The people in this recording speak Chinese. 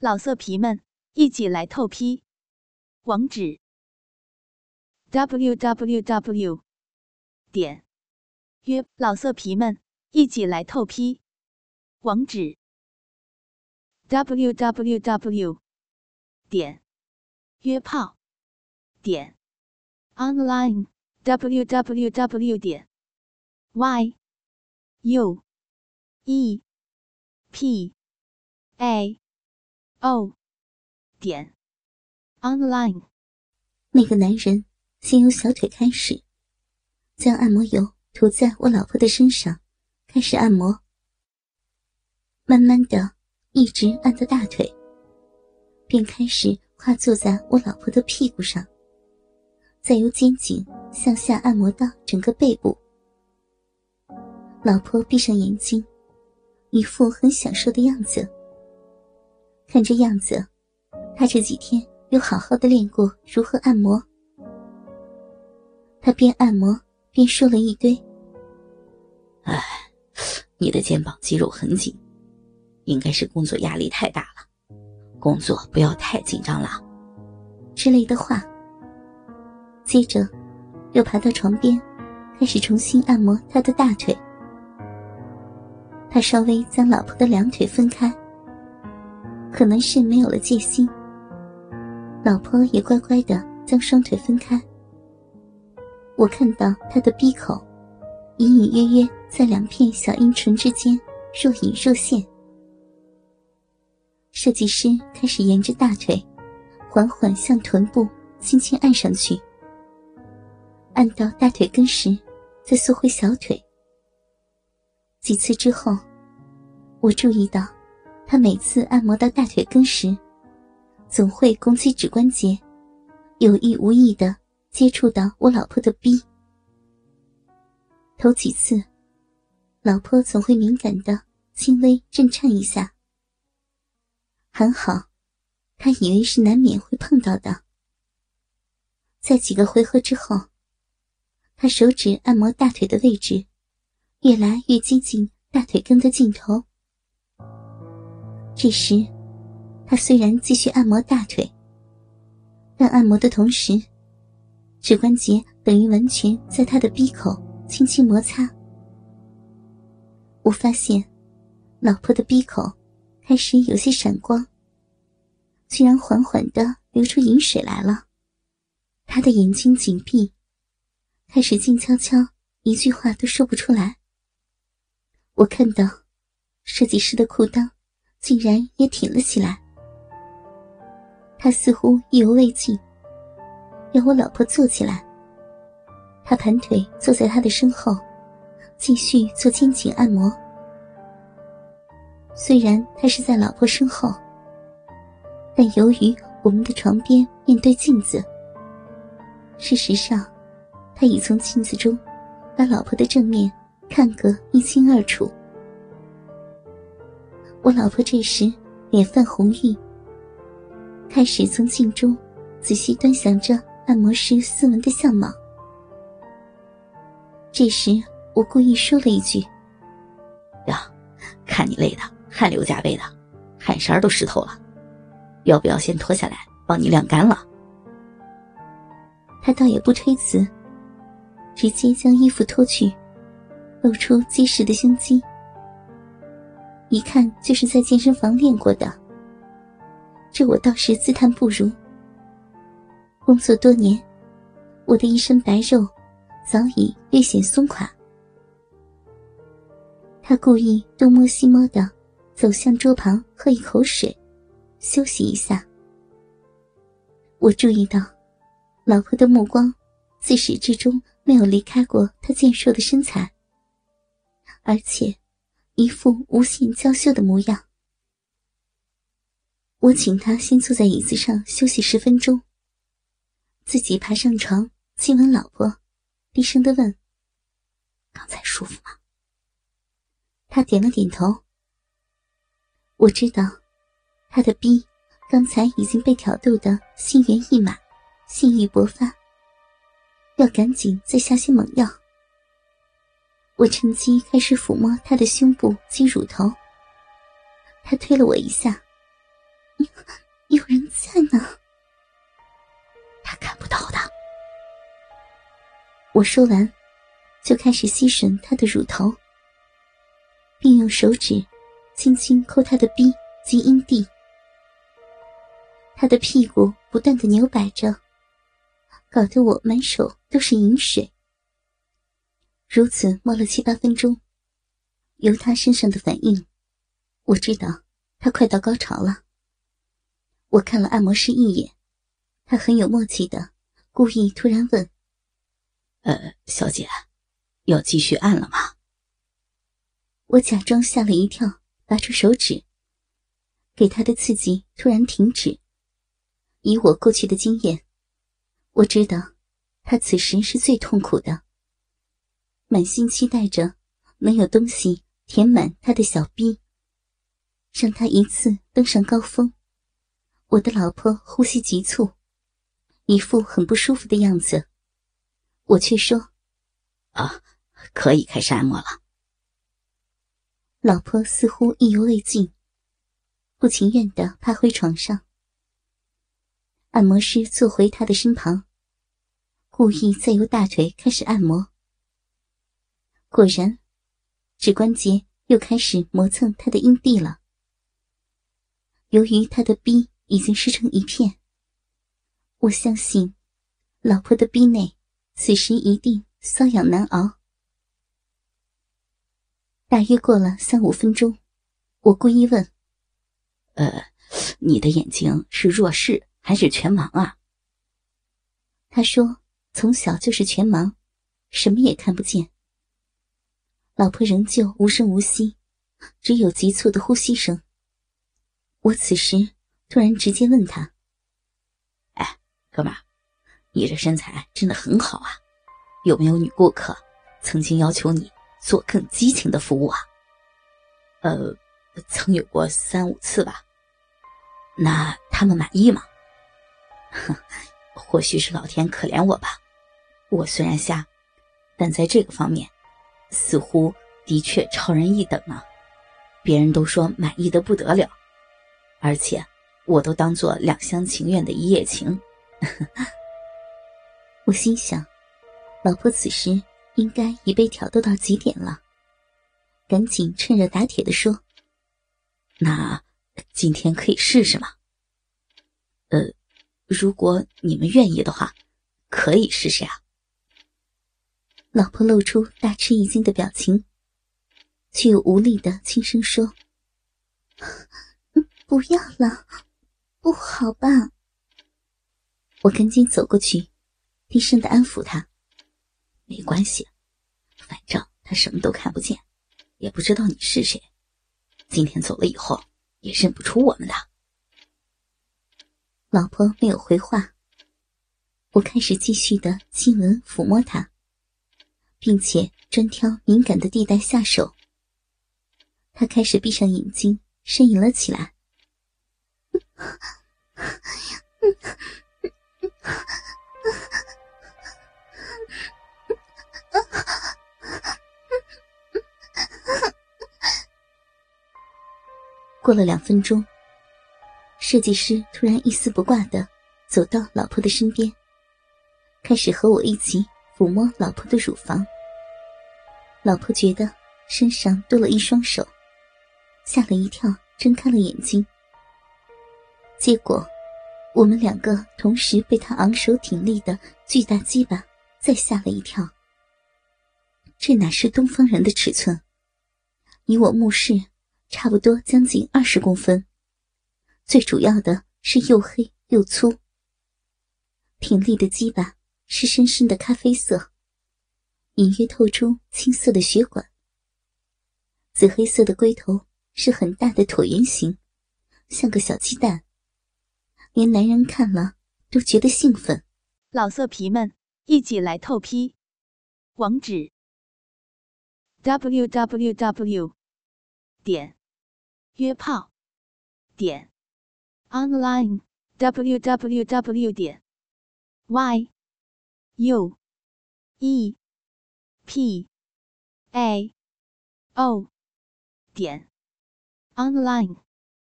老色皮们，一起来透批！网址。：w w w 点。约老色皮们一起来透批。网址。：w w w 点。约炮。点。online w w w 点。y u e p a o 点 online。那个男人先由小腿开始，将按摩油涂在我老婆的身上，开始按摩。慢慢的，一直按到大腿，便开始跨坐在我老婆的屁股上，再由肩颈向下按摩到整个背部。老婆闭上眼睛，一副很享受的样子。看这样子，他这几天有好好的练过如何按摩。他边按摩边说了一堆：“哎，你的肩膀肌肉很紧，应该是工作压力太大了，工作不要太紧张了。”之类的话。接着，又爬到床边，开始重新按摩他的大腿。他稍微将老婆的两腿分开。可能是没有了戒心，老婆也乖乖的将双腿分开。我看到他的鼻口，隐隐约约在两片小阴唇之间若隐若现。设计师开始沿着大腿，缓缓向臀部轻轻按上去，按到大腿根时，再缩回小腿。几次之后，我注意到。他每次按摩到大腿根时，总会拱起指关节，有意无意的接触到我老婆的逼。头几次，老婆总会敏感的轻微震颤一下。还好，他以为是难免会碰到的。在几个回合之后，他手指按摩大腿的位置，越来越接近大腿根的尽头。这时，他虽然继续按摩大腿，但按摩的同时，指关节等于完全在他的鼻口轻轻摩擦。我发现，老婆的鼻口开始有些闪光，居然缓缓的流出饮水来了。他的眼睛紧闭，开始静悄悄，一句话都说不出来。我看到，设计师的裤裆。竟然也挺了起来。他似乎意犹未尽，要我老婆坐起来。他盘腿坐在他的身后，继续做肩颈按摩。虽然他是在老婆身后，但由于我们的床边面对镜子，事实上，他已从镜子中把老婆的正面看个一清二楚。我老婆这时脸泛红晕，开始从镜中仔细端详着按摩师斯文的相貌。这时，我故意说了一句：“呀，看你累的汗流浃背的，汗衫都湿透了，要不要先脱下来帮你晾干了？”他倒也不推辞，直接将衣服脱去，露出结实的胸肌。一看就是在健身房练过的，这我倒是自叹不如。工作多年，我的一身白肉早已略显松垮。他故意东摸西摸的走向桌旁，喝一口水，休息一下。我注意到，老婆的目光自始至终没有离开过他健硕的身材，而且。一副无限娇羞的模样。我请他先坐在椅子上休息十分钟，自己爬上床亲吻老婆，低声的问：“刚才舒服吗？”他点了点头。我知道，他的逼刚才已经被挑逗的心猿意马，性欲勃发，要赶紧再下些猛药。我趁机开始抚摸他的胸部及乳头，他推了我一下，有有人在呢。他看不到的。我说完，就开始吸吮他的乳头，并用手指轻轻抠他的逼及阴蒂，他的屁股不断的扭摆着，搞得我满手都是淫水。如此摸了七八分钟，由他身上的反应，我知道他快到高潮了。我看了按摩师一眼，他很有默契的，故意突然问：“呃，小姐，要继续按了吗？”我假装吓了一跳，拔出手指，给他的刺激突然停止。以我过去的经验，我知道他此时是最痛苦的，满心期待着能有东西填满他的小逼，让他一次登上高峰。我的老婆呼吸急促，一副很不舒服的样子。我却说：“啊，可以开始按摩了。”老婆似乎意犹未尽，不情愿的趴回床上。按摩师坐回他的身旁，故意再由大腿开始按摩。果然，指关节又开始磨蹭他的阴蒂了。由于他的逼。已经湿成一片。我相信，老婆的逼内此时一定瘙痒难熬。大约过了三五分钟，我故意问：“呃，你的眼睛是弱视还是全盲啊？”他说：“从小就是全盲，什么也看不见。”老婆仍旧无声无息，只有急促的呼吸声。我此时。突然直接问他：“哎，哥们儿，你这身材真的很好啊，有没有女顾客曾经要求你做更激情的服务啊？”“呃，曾有过三五次吧。”“那他们满意吗？”“哼，或许是老天可怜我吧。我虽然瞎，但在这个方面，似乎的确超人一等呢。别人都说满意的不得了，而且……”我都当做两厢情愿的一夜情，我心想，老婆此时应该已被挑逗到极点了，赶紧趁热打铁的说：“那今天可以试试吗？呃，如果你们愿意的话，可以试试啊。”老婆露出大吃一惊的表情，却又无力的轻声说：“不要了。”不好吧？我赶紧走过去，低声的安抚他。没关系，反正他什么都看不见，也不知道你是谁。今天走了以后，也认不出我们的。老婆没有回话。我开始继续的亲吻、抚摸他，并且专挑敏感的地带下手。他开始闭上眼睛，呻吟了起来。过了两分钟，设计师突然一丝不挂的走到老婆的身边，开始和我一起抚摸老婆的乳房。老婆觉得身上多了一双手，吓了一跳，睁开了眼睛。结果，我们两个同时被他昂首挺立的巨大鸡巴再吓了一跳。这哪是东方人的尺寸？以我目视，差不多将近二十公分。最主要的是又黑又粗。挺立的鸡巴是深深的咖啡色，隐约透出青色的血管。紫黑色的龟头是很大的椭圆形，像个小鸡蛋。连男人看了都觉得兴奋，老色皮们一起来透批，网址：w w w 点约炮点 online w w w 点 y u e. P. A. O. 点。Online。